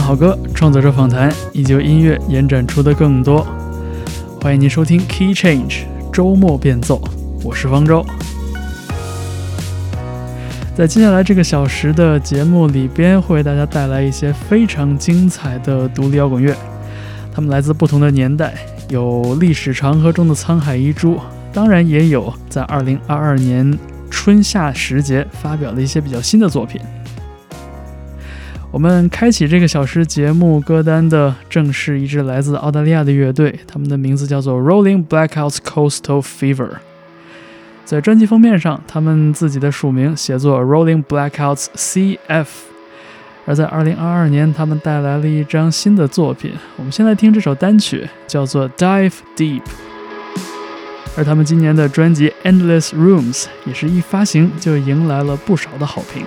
好歌，创作者访谈，以及音乐延展出的更多。欢迎您收听 Key Change 周末变奏，我是方舟。在接下来这个小时的节目里边，会为大家带来一些非常精彩的独立摇滚乐。他们来自不同的年代，有历史长河中的沧海遗珠，当然也有在2022年春夏时节发表的一些比较新的作品。我们开启这个小时节目歌单的正是一支来自澳大利亚的乐队，他们的名字叫做 Rolling Blackouts Coastal Fever。在专辑封面上，他们自己的署名写作 Rolling Blackouts CF。而在2022年，他们带来了一张新的作品。我们先来听这首单曲，叫做 Dive Deep。而他们今年的专辑 Endless Rooms 也是一发行就迎来了不少的好评。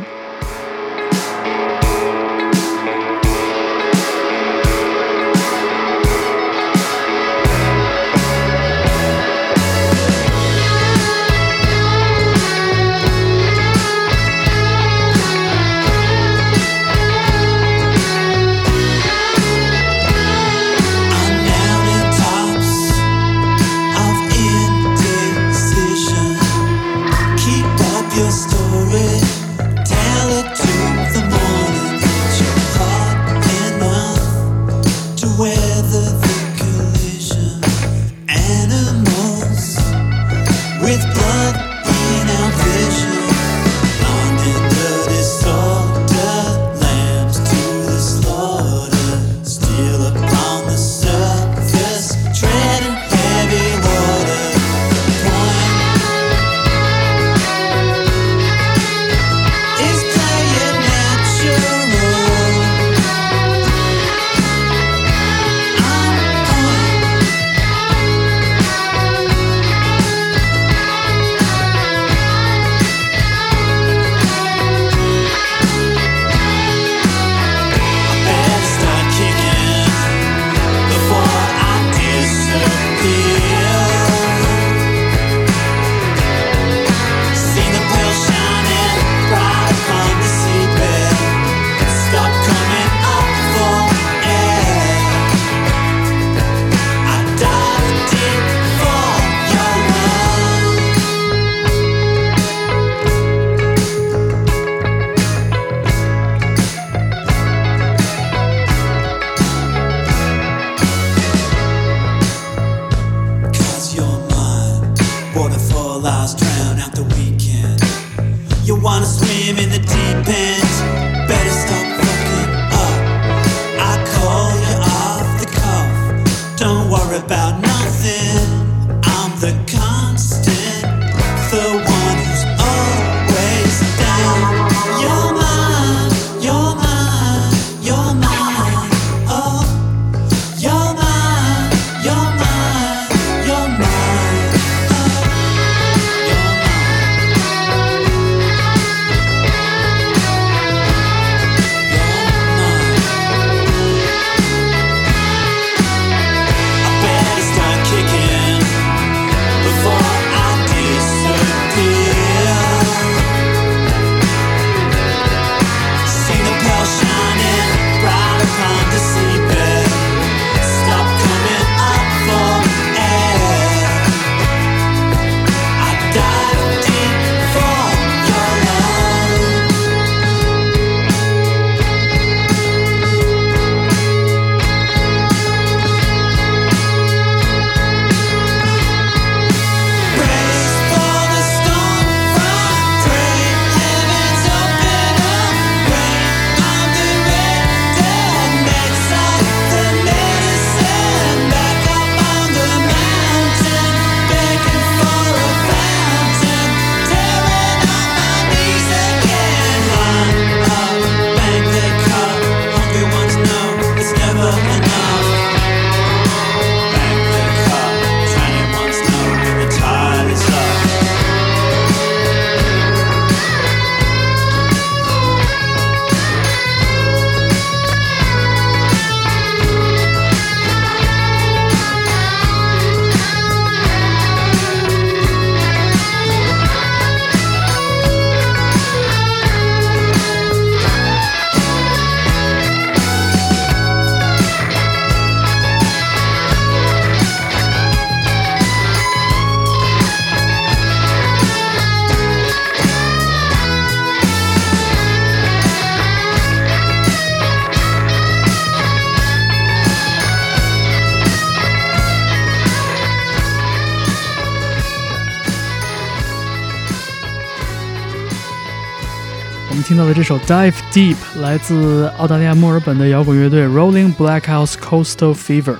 听到的这首 Dive Deep 来自澳大利亚墨尔本的摇滚乐队 Rolling Blackouts Coastal Fever。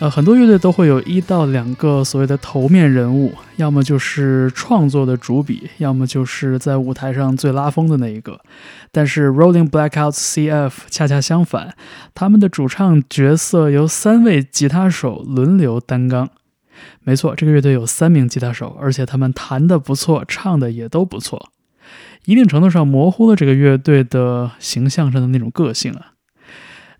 呃，很多乐队都会有一到两个所谓的头面人物，要么就是创作的主笔，要么就是在舞台上最拉风的那一个。但是 Rolling Blackouts CF 恰恰相反，他们的主唱角色由三位吉他手轮流担纲。没错，这个乐队有三名吉他手，而且他们弹得不错，唱的也都不错。一定程度上模糊了这个乐队的形象上的那种个性啊，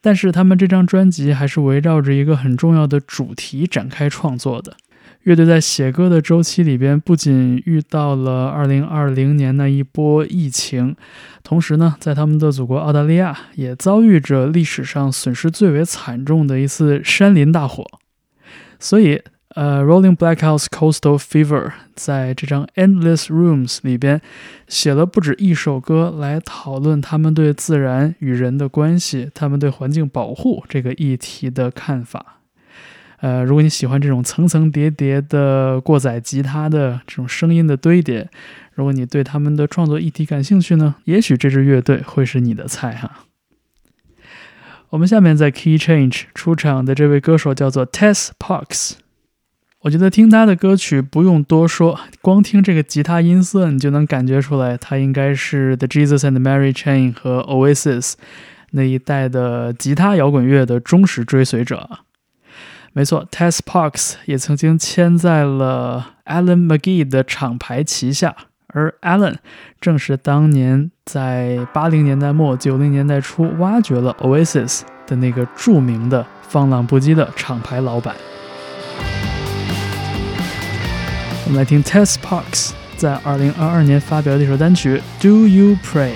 但是他们这张专辑还是围绕着一个很重要的主题展开创作的。乐队在写歌的周期里边，不仅遇到了2020年那一波疫情，同时呢，在他们的祖国澳大利亚也遭遇着历史上损失最为惨重的一次山林大火，所以。呃，Rolling Blackouts Coastal Fever 在这张 Endless Rooms 里边写了不止一首歌，来讨论他们对自然与人的关系，他们对环境保护这个议题的看法。呃，如果你喜欢这种层层叠叠的过载吉他的这种声音的堆叠，如果你对他们的创作议题感兴趣呢，也许这支乐队会是你的菜哈。我们下面在 Key Change 出场的这位歌手叫做 Tess Parks。我觉得听他的歌曲不用多说，光听这个吉他音色，你就能感觉出来，他应该是 The Jesus and Mary Chain 和 Oasis 那一代的吉他摇滚乐的忠实追随者。没错，Tess Parks 也曾经签在了 Alan McGee 的厂牌旗下，而 Alan 正是当年在八零年代末九零年代初挖掘了 Oasis 的那个著名的放浪不羁的厂牌老板。我们来听 Tess Parks 在二零二二年发表的一首单曲《Do You Pray》。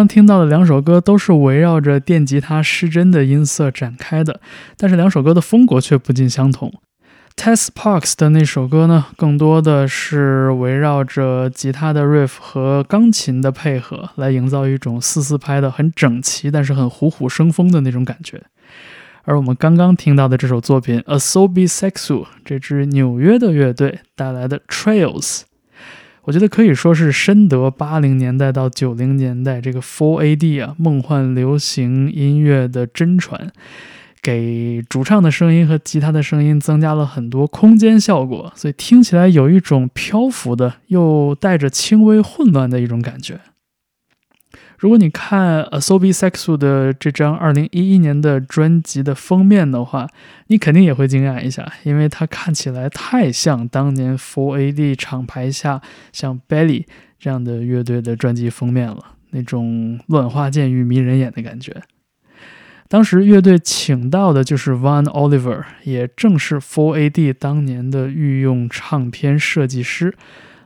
刚听到的两首歌都是围绕着电吉他失真的音色展开的，但是两首歌的风格却不尽相同。Tess Parks 的那首歌呢，更多的是围绕着吉他的 riff 和钢琴的配合，来营造一种四四拍的很整齐，但是很虎虎生风的那种感觉。而我们刚刚听到的这首作品 Asobi Sexu，这支纽约的乐队带来的 Trails，我觉得可以说是深得八零年代到九零年代这个 Four AD 啊梦幻流行音乐的真传。给主唱的声音和吉他的声音增加了很多空间效果，所以听起来有一种漂浮的又带着轻微混乱的一种感觉。如果你看 Asobi Sexu 的这张2011年的专辑的封面的话，你肯定也会惊讶一下，因为它看起来太像当年 Four AD 厂牌下像 Belly 这样的乐队的专辑封面了，那种乱花渐欲迷人眼的感觉。当时乐队请到的就是 Van Oliver，也正是 Four AD 当年的御用唱片设计师，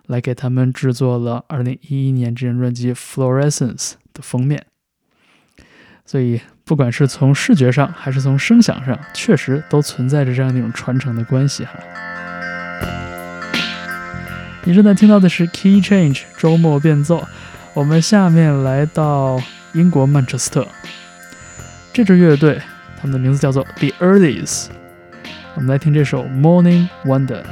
来给他们制作了2011年这张专辑《Fluorescence》的封面。所以，不管是从视觉上还是从声响上，确实都存在着这样一种传承的关系哈。你正在听到的是 Key Change 周末变奏，我们下面来到英国曼彻斯特。这支乐队，他们的名字叫做 The Earlys。我们来听这首《Morning Wonder》。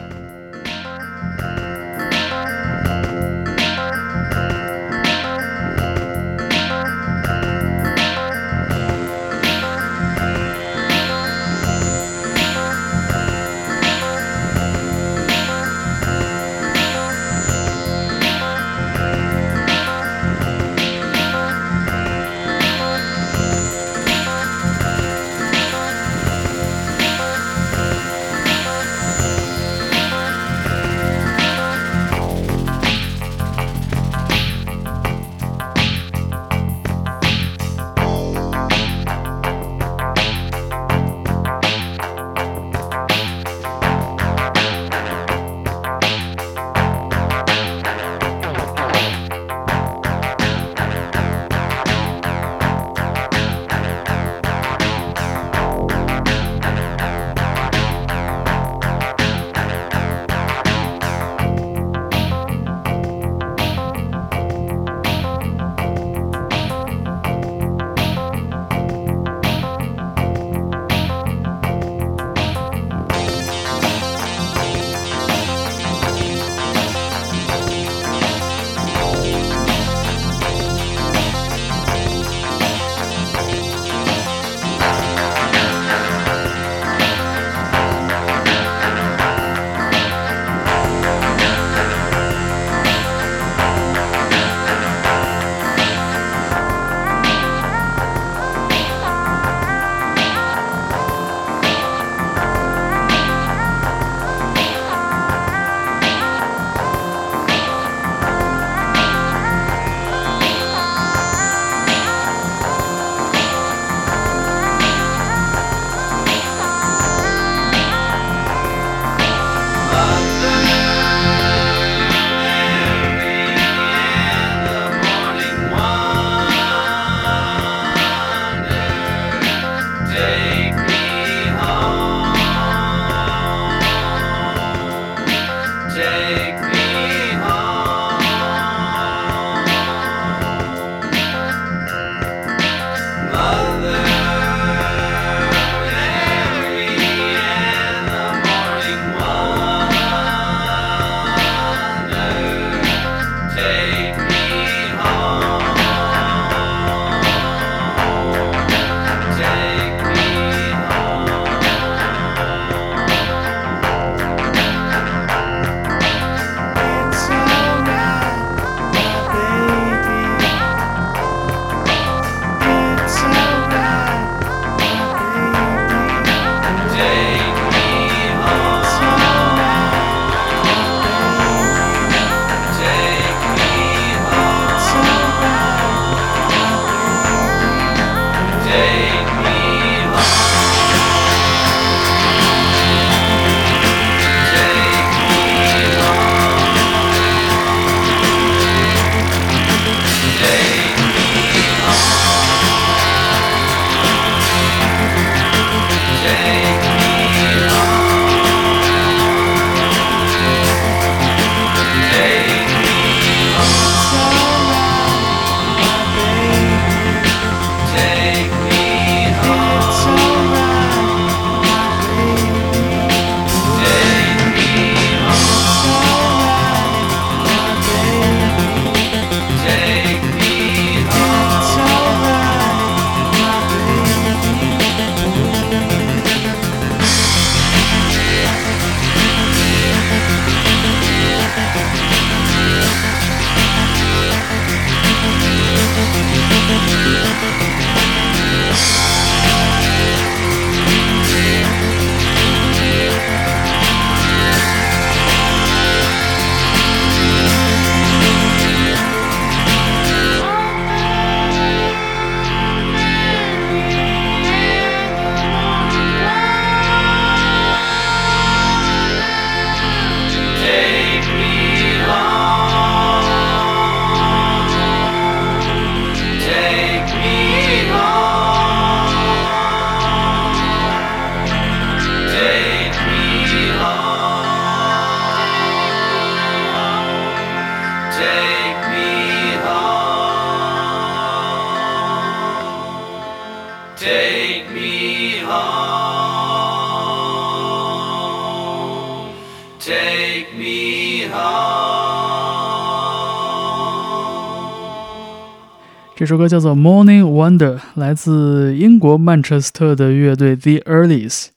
首歌叫做《Morning Wonder》，来自英国曼彻斯特的乐队 The Earlys。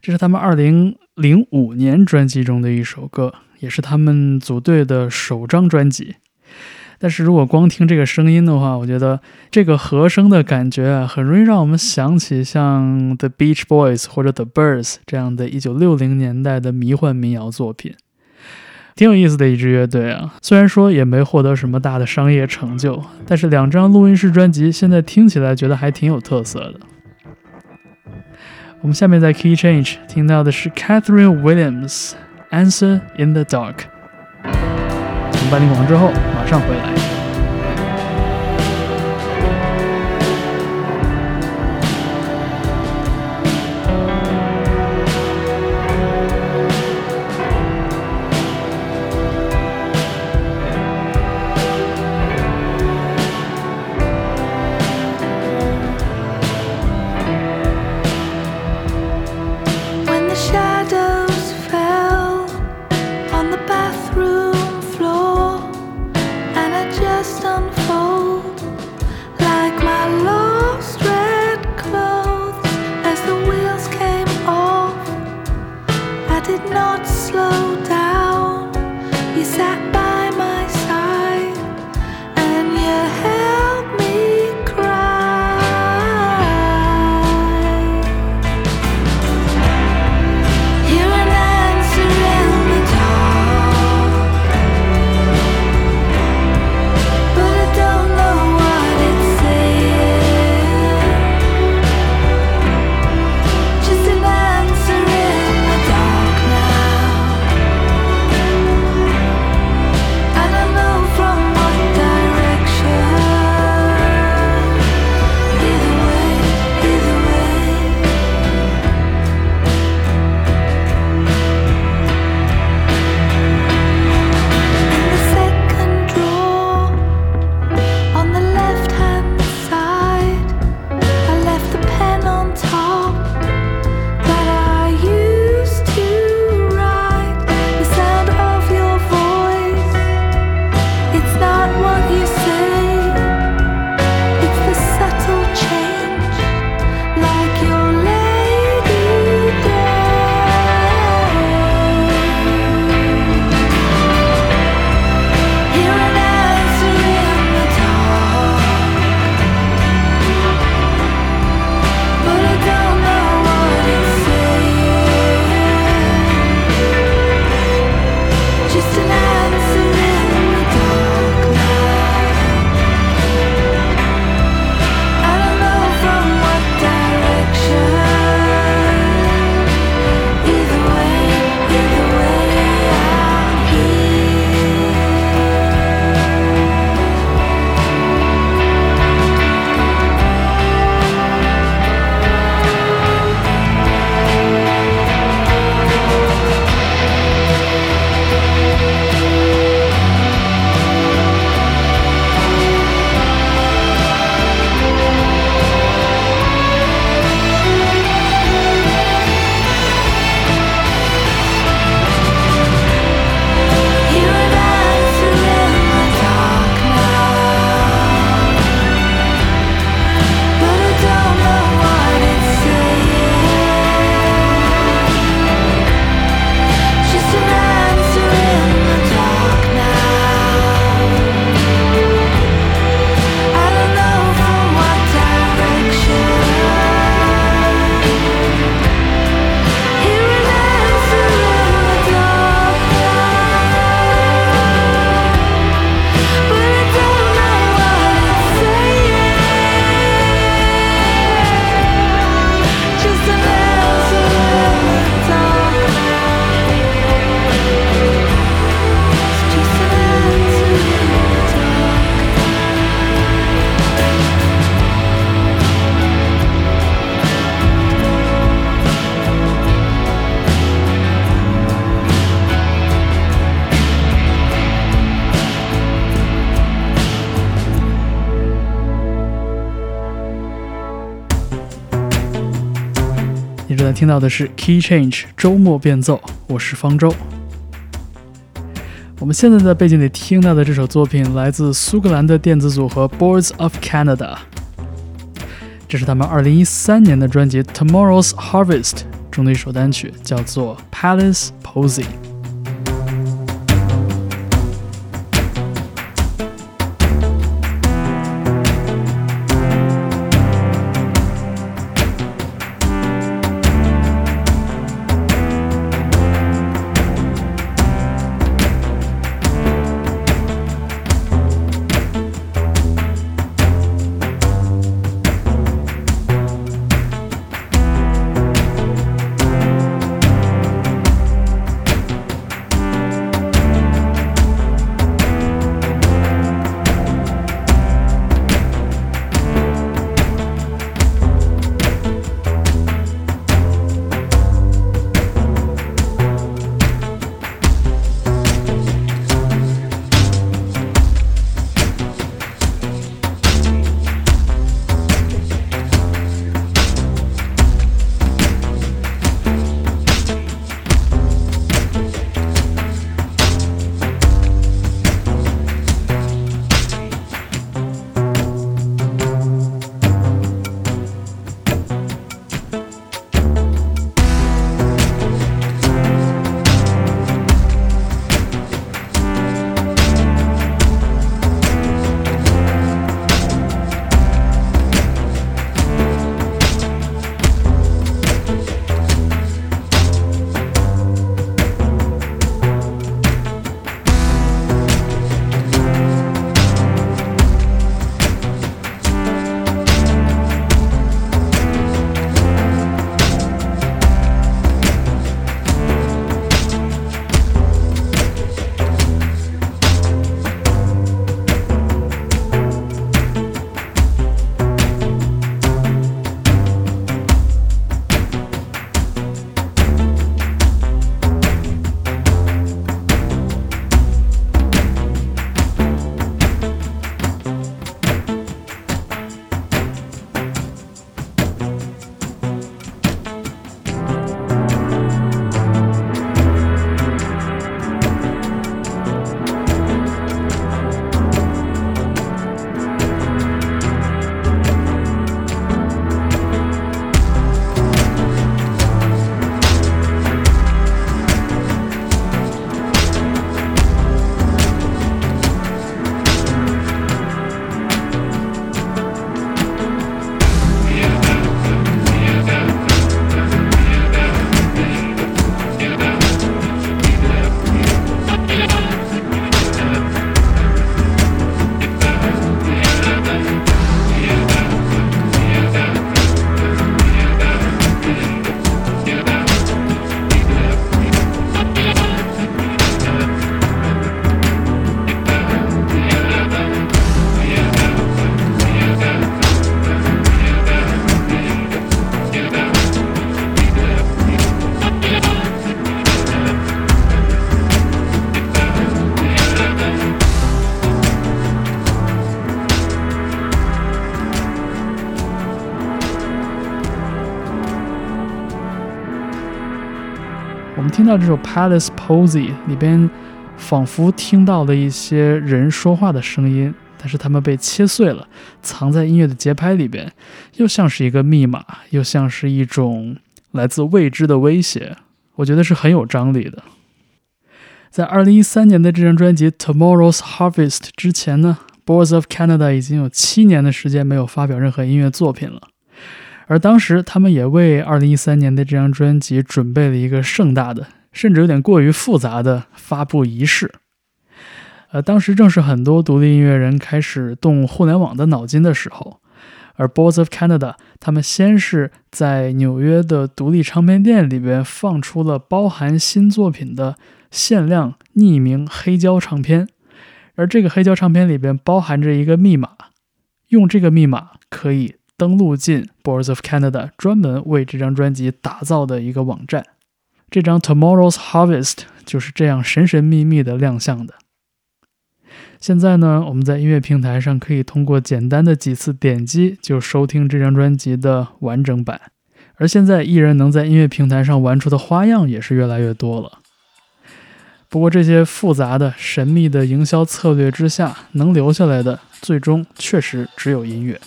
这是他们2005年专辑中的一首歌，也是他们组队的首张专辑。但是如果光听这个声音的话，我觉得这个和声的感觉啊，很容易让我们想起像 The Beach Boys 或者 The Birds 这样的一九六零年代的迷幻民谣作品。挺有意思的一支乐队啊，虽然说也没获得什么大的商业成就，但是两张录音室专辑现在听起来觉得还挺有特色的。我们下面在 Key Change 听到的是 Catherine Williams Answer in the Dark。从半点广告之后马上回来。听到的是 Key Change 周末变奏，我是方舟。我们现在在背景里听到的这首作品来自苏格兰的电子组合 Boards of Canada，这是他们二零一三年的专辑《Tomorrow's Harvest》中的一首单曲，叫做《Palace Posey》。到这首《Palace Posy》里边，仿佛听到了一些人说话的声音，但是他们被切碎了，藏在音乐的节拍里边，又像是一个密码，又像是一种来自未知的威胁。我觉得是很有张力的。在2013年的这张专辑《Tomorrow's Harvest》之前呢，《Boys of Canada》已经有七年的时间没有发表任何音乐作品了。而当时，他们也为2013年的这张专辑准备了一个盛大的，甚至有点过于复杂的发布仪式。呃，当时正是很多独立音乐人开始动互联网的脑筋的时候。而 Boards of Canada，他们先是在纽约的独立唱片店里边放出了包含新作品的限量匿名黑胶唱片，而这个黑胶唱片里边包含着一个密码，用这个密码可以。登录进 Boards of Canada 专门为这张专辑打造的一个网站，这张 Tomorrow's Harvest 就是这样神神秘秘的亮相的。现在呢，我们在音乐平台上可以通过简单的几次点击就收听这张专辑的完整版，而现在艺人能在音乐平台上玩出的花样也是越来越多了。不过这些复杂的、神秘的营销策略之下，能留下来的最终确实只有音乐。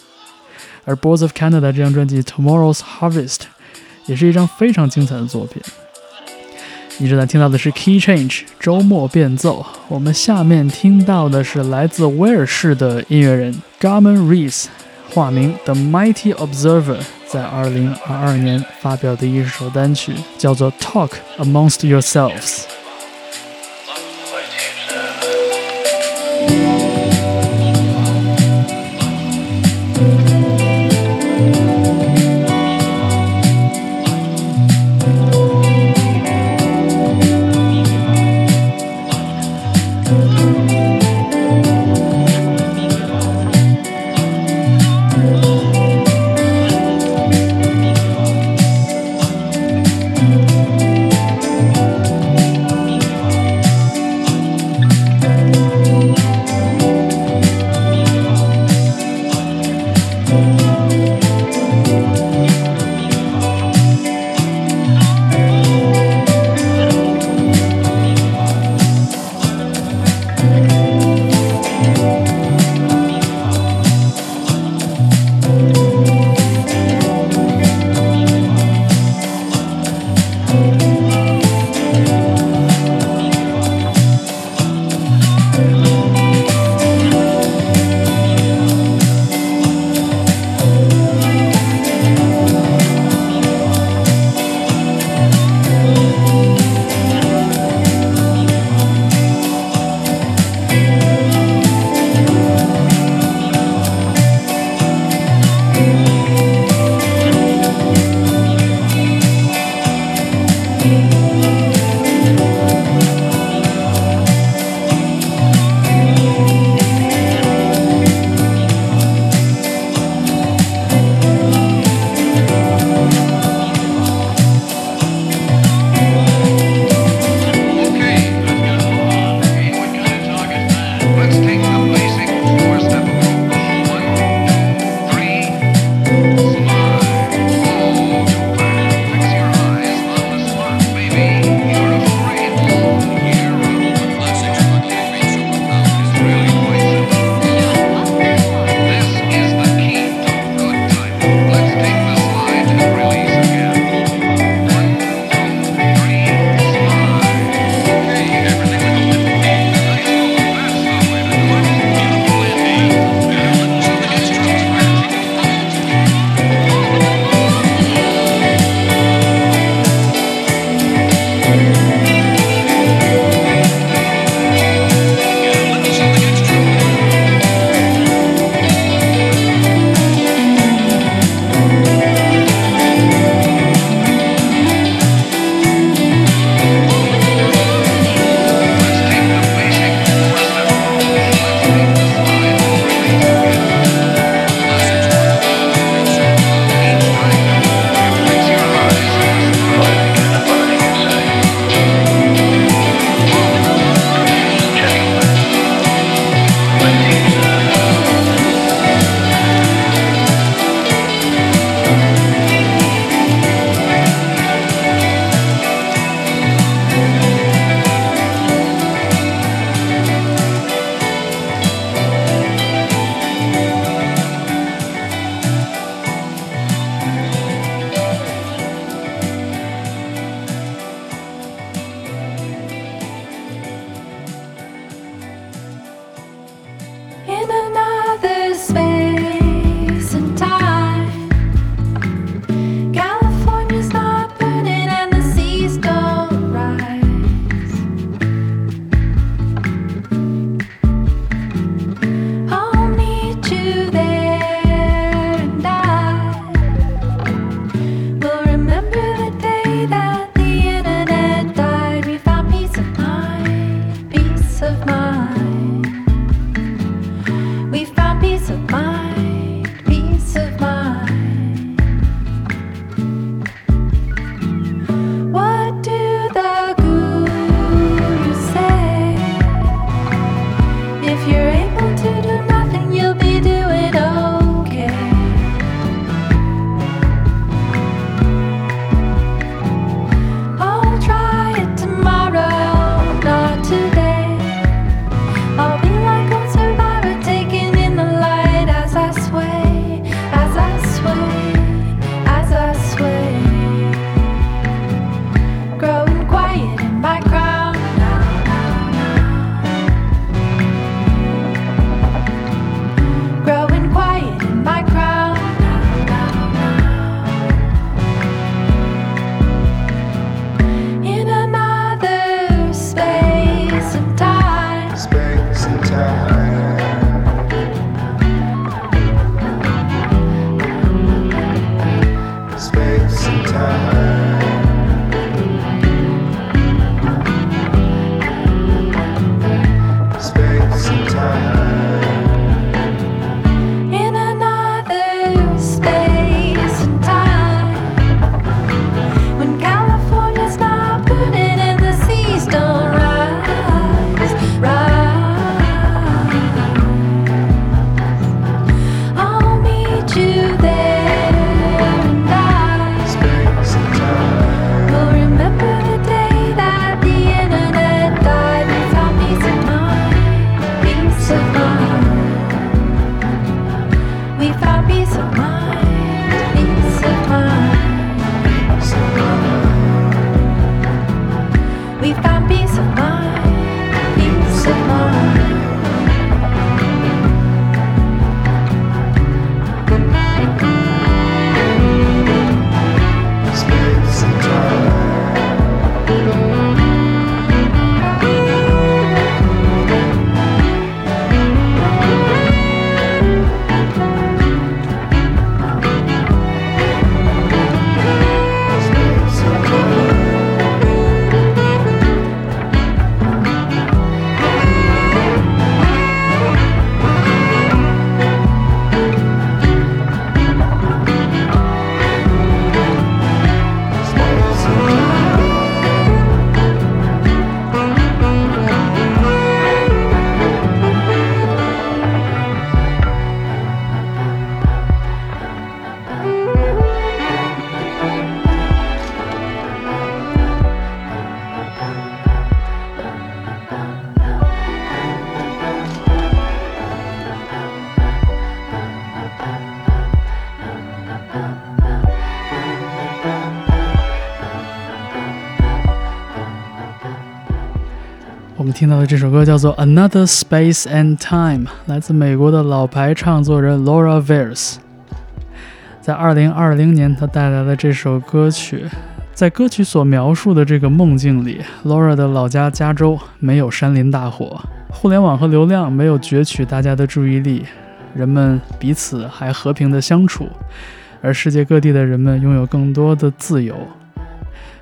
而《Boards of Canada》这张专辑《Tomorrow's Harvest》也是一张非常精彩的作品。你正在听到的是《Key Change》周末变奏。我们下面听到的是来自威尔士的音乐人 Garman Rees，化名 The Mighty Observer，在2022年发表的一首单曲，叫做《Talk Amongst Yourselves》。听到的这首歌叫做《Another Space and Time》，来自美国的老牌唱作人 Laura v e r s。在2020年，他带来了这首歌曲。在歌曲所描述的这个梦境里，Laura 的老家加州没有山林大火，互联网和流量没有攫取大家的注意力，人们彼此还和平的相处，而世界各地的人们拥有更多的自由。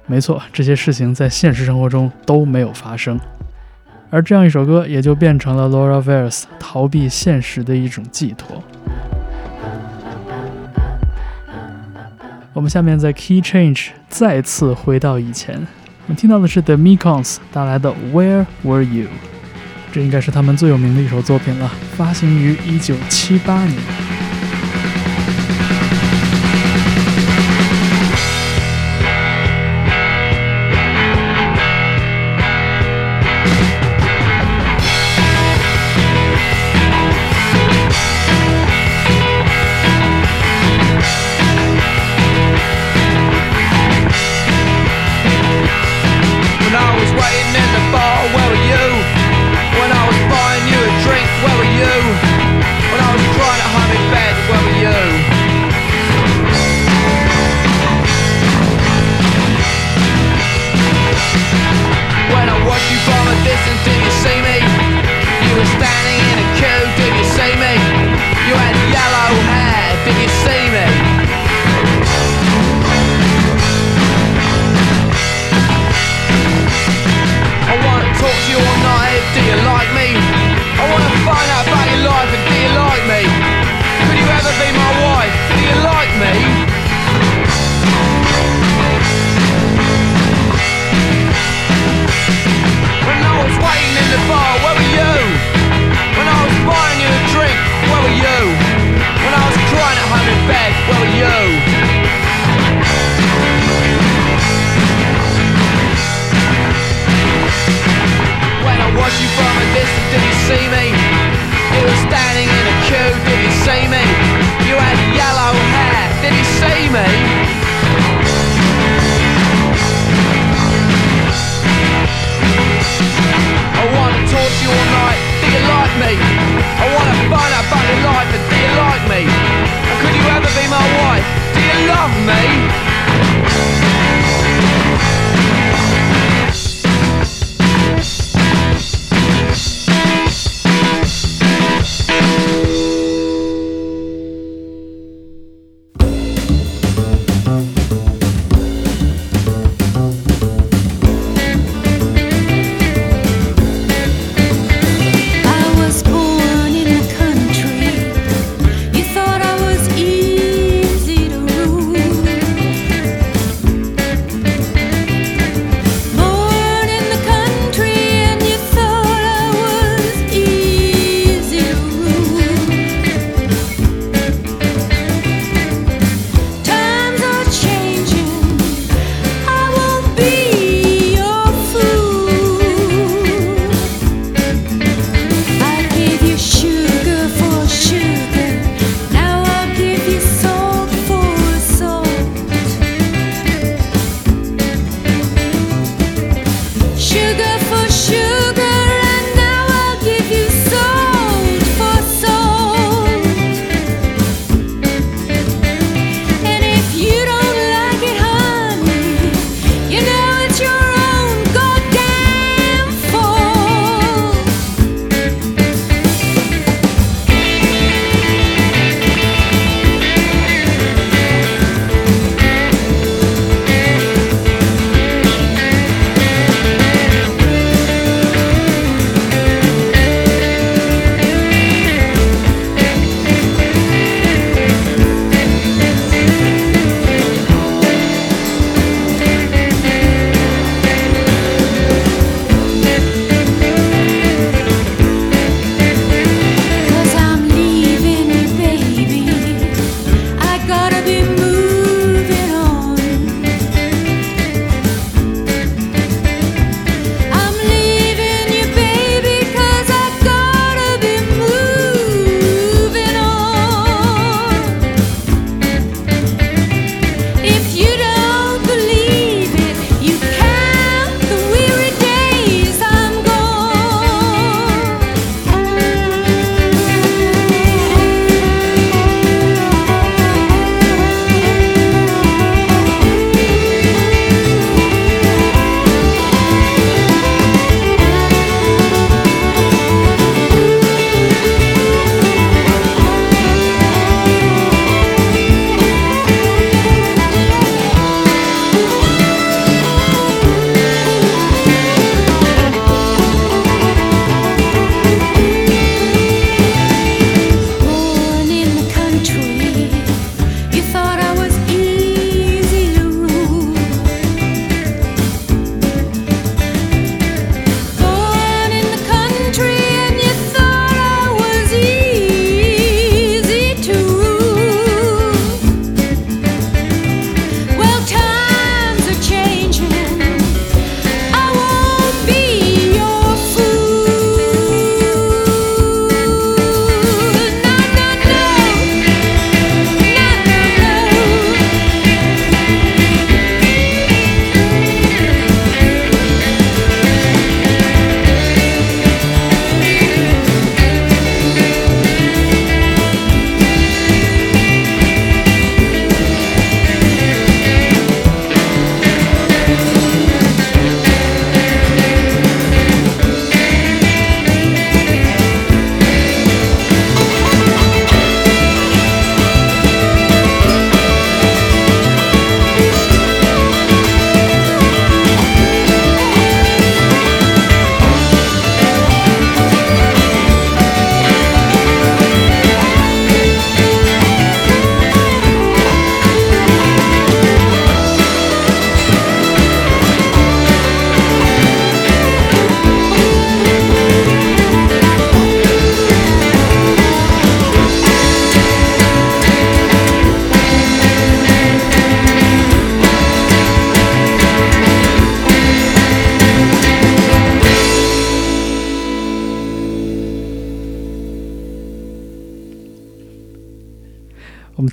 没错，这些事情在现实生活中都没有发生。而这样一首歌也就变成了 Laura Vers 逃避现实的一种寄托。我们下面在 Key Change 再次回到以前，我们听到的是 The Mekons 带来的 Where Were You，这应该是他们最有名的一首作品了，发行于1978年。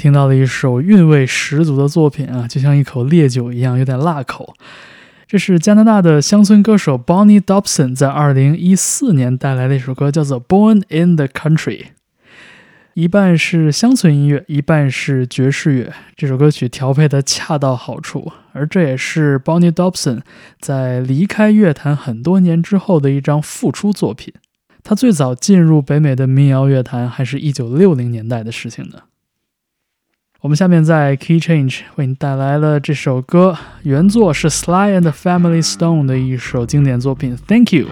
听到了一首韵味十足的作品啊，就像一口烈酒一样，有点辣口。这是加拿大的乡村歌手 Bonnie Dobson 在二零一四年带来的一首歌，叫做《Born in the Country》。一半是乡村音乐，一半是爵士乐。这首歌曲调配的恰到好处，而这也是 Bonnie Dobson 在离开乐坛很多年之后的一张复出作品。他最早进入北美的民谣乐坛还是一九六零年代的事情呢。我们下面在 Key Change 为你带来了这首歌，原作是 Sly and Family Stone 的一首经典作品《Thank You》，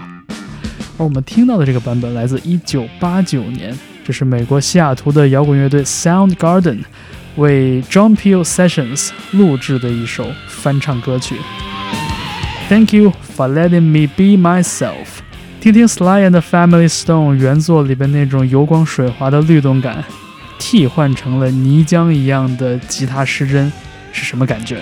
而我们听到的这个版本来自一九八九年。这是美国西雅图的摇滚乐队 Soundgarden 为 John Peel Sessions 录制的一首翻唱歌曲。Thank you for letting me be myself。听听 Sly and Family Stone 原作里边那种油光水滑的律动感，替换成了泥浆一样的吉他失真，是什么感觉？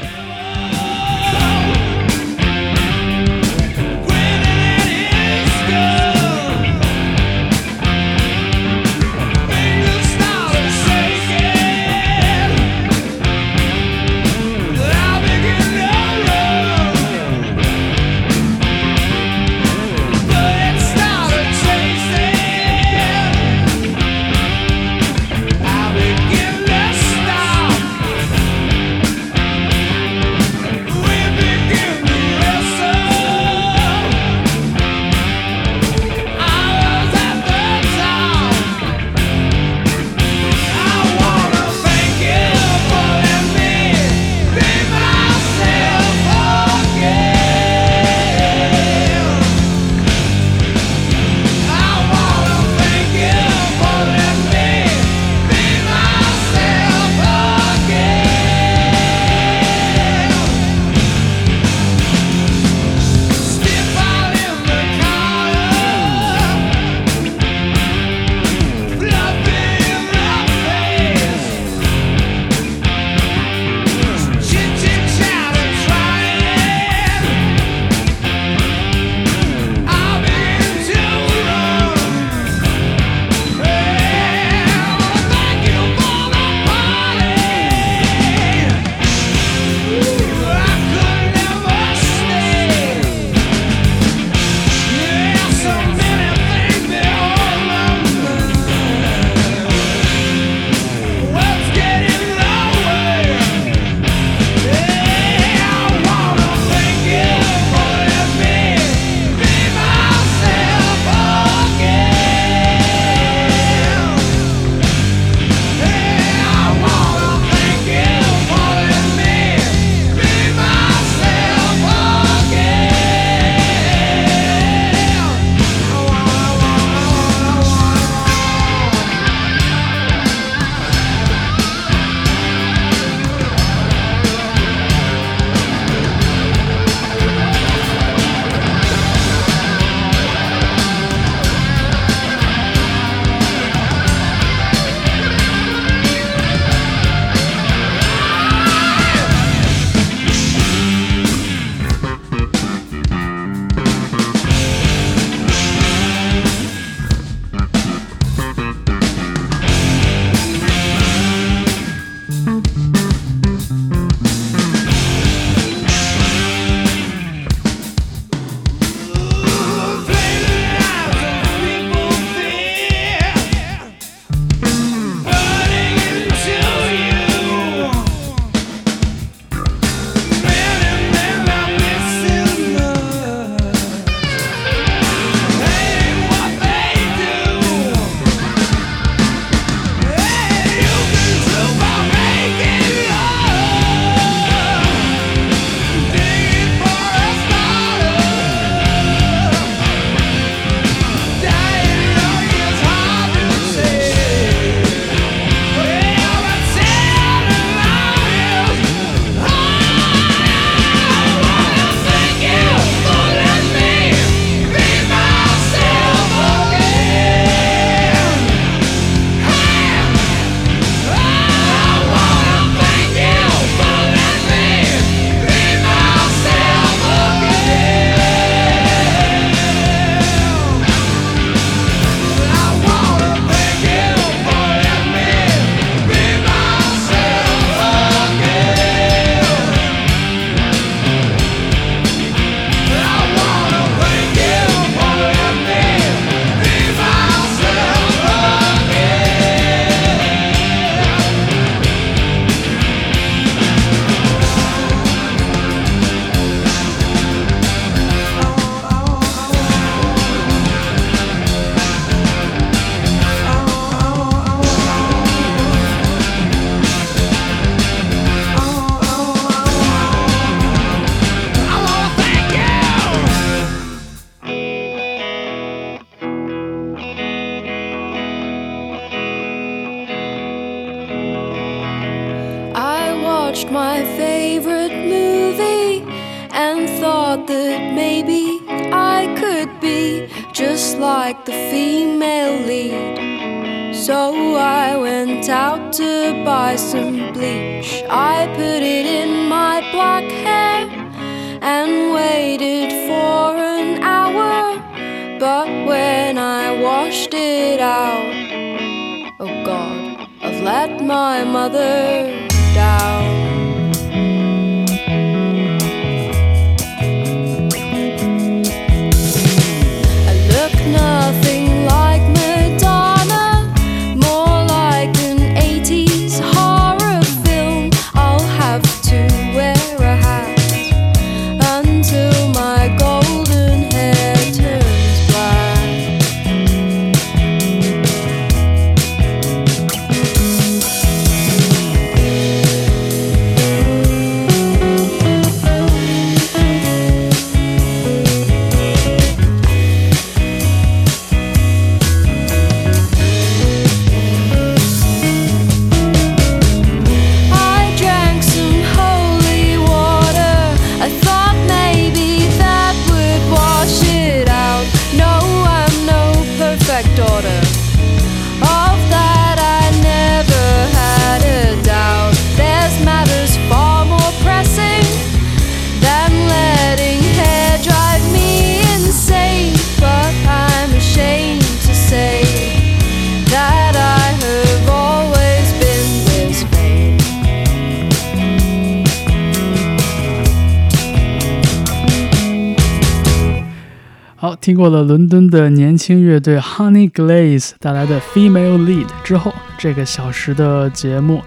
过了伦敦的年轻乐队 Honey Glaze 带来的 Female Lead 之后，这个小时的节目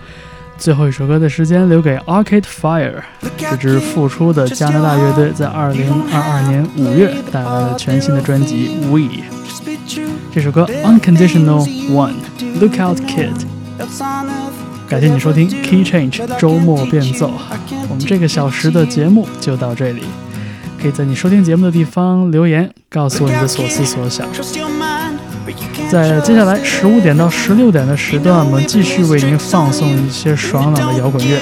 最后一首歌的时间留给 Arcade Fire 这支复出的加拿大乐队，在2022年5月带来了全新的专辑 We。这首歌 Unconditional One，Look Out Kid。感谢你收听 Key Change 周末变奏，我们这个小时的节目就到这里。可以在你收听节目的地方留言，告诉我你的所思所想。在接下来十五点到十六点的时段，我们继续为您放送一些爽朗的摇滚乐。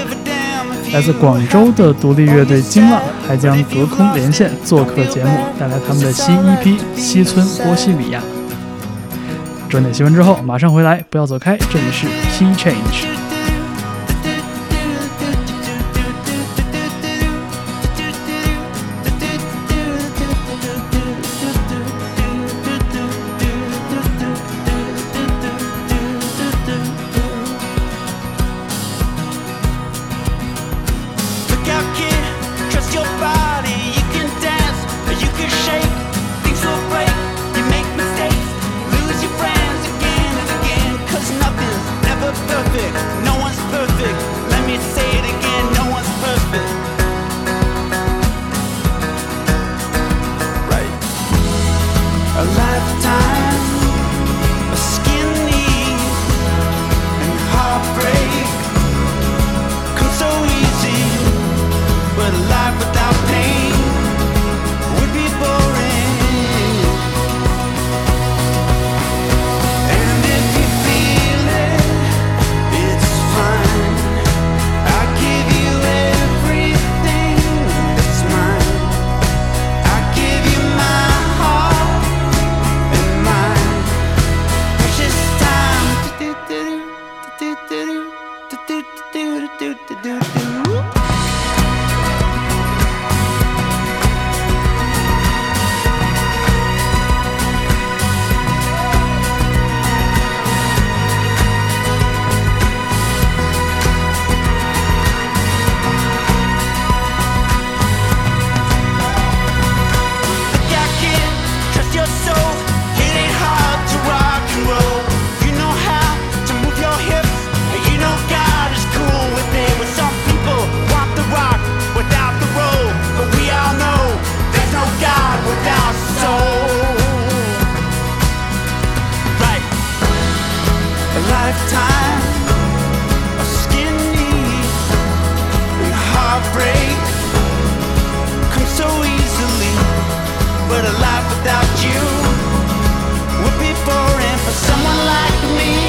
来自广州的独立乐队金浪还将隔空连线做客节目，带来他们的新 EP《西村波西米亚》。转点新闻之后马上回来，不要走开，这里是 Key Change。lifetime of skin deep and heartbreak comes so easily, but a life without you would be boring for someone like me.